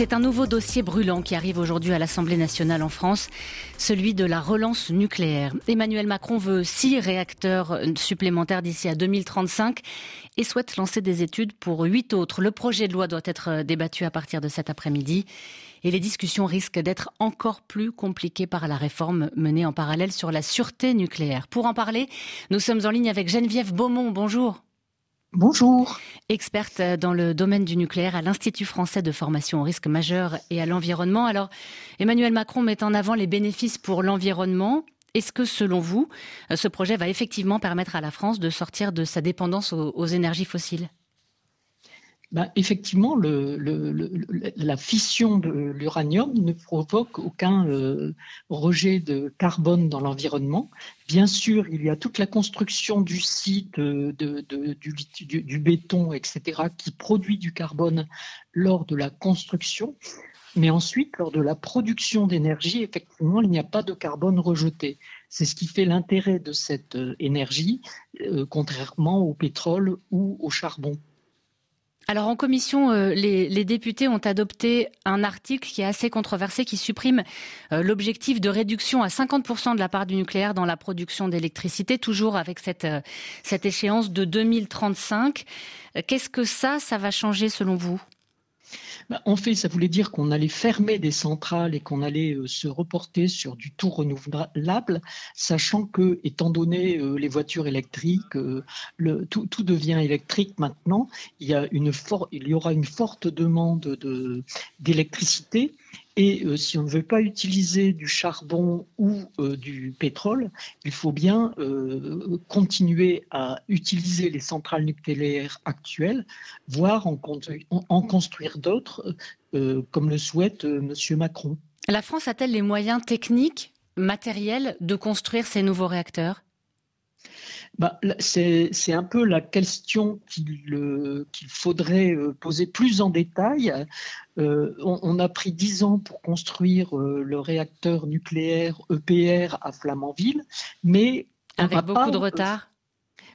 C'est un nouveau dossier brûlant qui arrive aujourd'hui à l'Assemblée nationale en France, celui de la relance nucléaire. Emmanuel Macron veut six réacteurs supplémentaires d'ici à 2035 et souhaite lancer des études pour huit autres. Le projet de loi doit être débattu à partir de cet après-midi et les discussions risquent d'être encore plus compliquées par la réforme menée en parallèle sur la sûreté nucléaire. Pour en parler, nous sommes en ligne avec Geneviève Beaumont. Bonjour. Bonjour. Experte dans le domaine du nucléaire à l'Institut français de formation au risque majeur et à l'environnement. Alors, Emmanuel Macron met en avant les bénéfices pour l'environnement. Est-ce que, selon vous, ce projet va effectivement permettre à la France de sortir de sa dépendance aux, énergies fossiles? Ben, effectivement, le, la fission de l'uranium ne provoque aucun euh, rejet de carbone dans l'environnement. Bien sûr, il y a toute la construction du site, euh, de, du, du, béton, etc., qui produit du carbone lors de la construction. Mais ensuite, lors de la production d'énergie, effectivement, il n'y a pas de carbone rejeté. C'est ce qui fait l'intérêt de cette euh, énergie, contrairement au pétrole ou au charbon. Alors en commission, euh, les, députés ont adopté un article qui est assez controversé, qui supprime euh, l'objectif de réduction à 50% de la part du nucléaire dans la production d'électricité, toujours avec cette, euh, cette échéance de 2035. Qu'est-ce que ça, ça va changer selon vous? En fait, ça voulait dire qu'on allait fermer des centrales et qu'on allait euh, se reporter sur du tout renouvelable, sachant que, étant donné euh, les voitures électriques, euh, tout, devient électrique maintenant. Il y aura une forte demande d'électricité et euh, si on ne veut pas utiliser du charbon ou euh, du pétrole, il faut bien euh, continuer à utiliser les centrales nucléaires actuelles, voire en, en construire d'autres, comme le souhaite M. Macron. La France a-t-elle les moyens techniques, matériels de construire ces nouveaux réacteurs? Bah, c'est un peu la question qu'il faudrait euh, poser plus en détail. Euh, on, a pris dix ans pour construire euh, le réacteur nucléaire EPR à Flamanville, mais avec beaucoup de retard.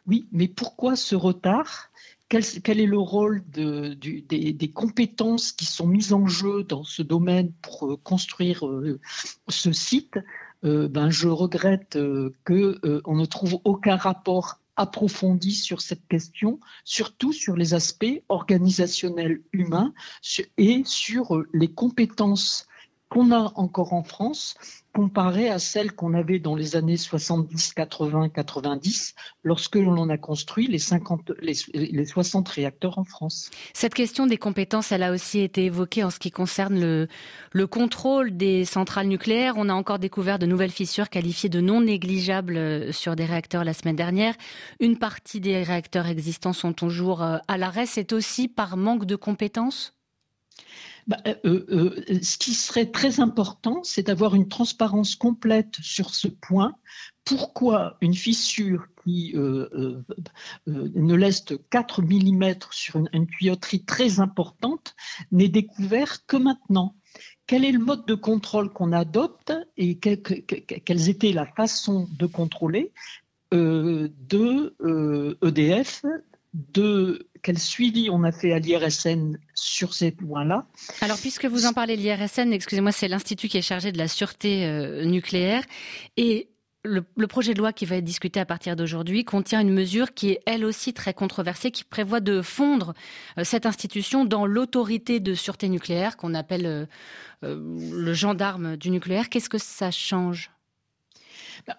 oui, mais pourquoi ce retard? Quel, est le rôle des, compétences qui sont mises en jeu dans ce domaine pour construire ce site? Euh, ben, je regrette euh, qu'on euh, ne trouve aucun rapport approfondi sur cette question, surtout sur les aspects organisationnels humains et sur les compétences qu'on a encore en France comparée à celle qu'on avait dans les années 70, 80, 90, lorsque l'on a construit les, 50, les, 60 réacteurs en France. Cette question des compétences, elle a aussi été évoquée en ce qui concerne le, le contrôle des centrales nucléaires. On a encore découvert de nouvelles fissures qualifiées de non négligeables euh, sur des réacteurs la semaine dernière. Une partie des réacteurs existants sont toujours euh, à l'arrêt. C'est aussi par manque de compétences? Bah, euh, euh, euh, ce qui serait très important, c'est d'avoir une transparence complète sur ce point. Pourquoi une fissure qui ne laisse que 4 mm sur une, tuyauterie très importante n'est découverte que maintenant? Quel est le mode de contrôle qu'on adopte et quelles étaient la façon de contrôler de EDF, e de quel suivi on a fait à l'IRSN sur ces points-là. Alors, puisque vous en parlez, l'IRSN, excusez-moi, c'est l'Institut qui est chargé de la sûreté euh, nucléaire. Et le, projet de loi qui va être discuté à partir d'aujourd'hui contient une mesure qui est elle aussi très controversée, qui prévoit de fondre euh, cette institution dans l'autorité de sûreté nucléaire qu'on appelle euh, le gendarme du nucléaire. Qu'est-ce que ça change?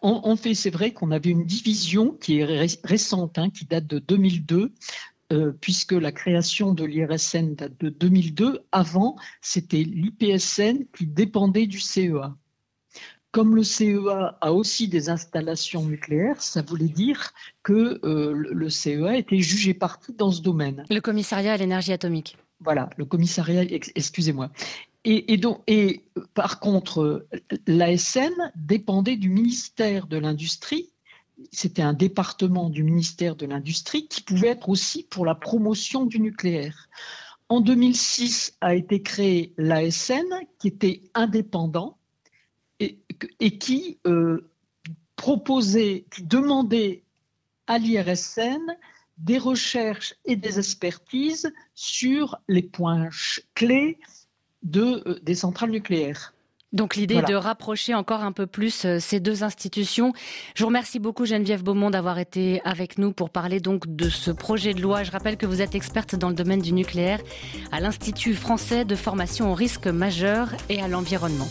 En, fait, c'est vrai qu'on avait une division qui est récente, hein, qui date de 2002, euh, puisque la création de l'IRSN date de 2002. Avant, c'était l'IPSN qui dépendait du CEA. Comme le CEA a aussi des installations nucléaires, ça voulait dire que euh, le CEA était jugé parti dans ce domaine. Le commissariat à l'énergie atomique. Voilà, le commissariat, excusez-moi. Et, donc, et par contre, l'ASN dépendait du ministère de l'Industrie c'était un département du ministère de l'Industrie qui pouvait être aussi pour la promotion du nucléaire. En 2006 a été créé l'ASN qui était indépendant et, qui euh, proposait, qui demandait à l'IRSN des recherches et des expertises sur les points clés de, des centrales nucléaires. Donc l'idée est de rapprocher encore un peu plus euh, ces deux institutions. Je vous remercie beaucoup Geneviève Beaumont d'avoir été avec nous pour parler donc de ce projet de loi. Je rappelle que vous êtes experte dans le domaine du nucléaire à l'Institut français de formation au risque majeur et à l'environnement.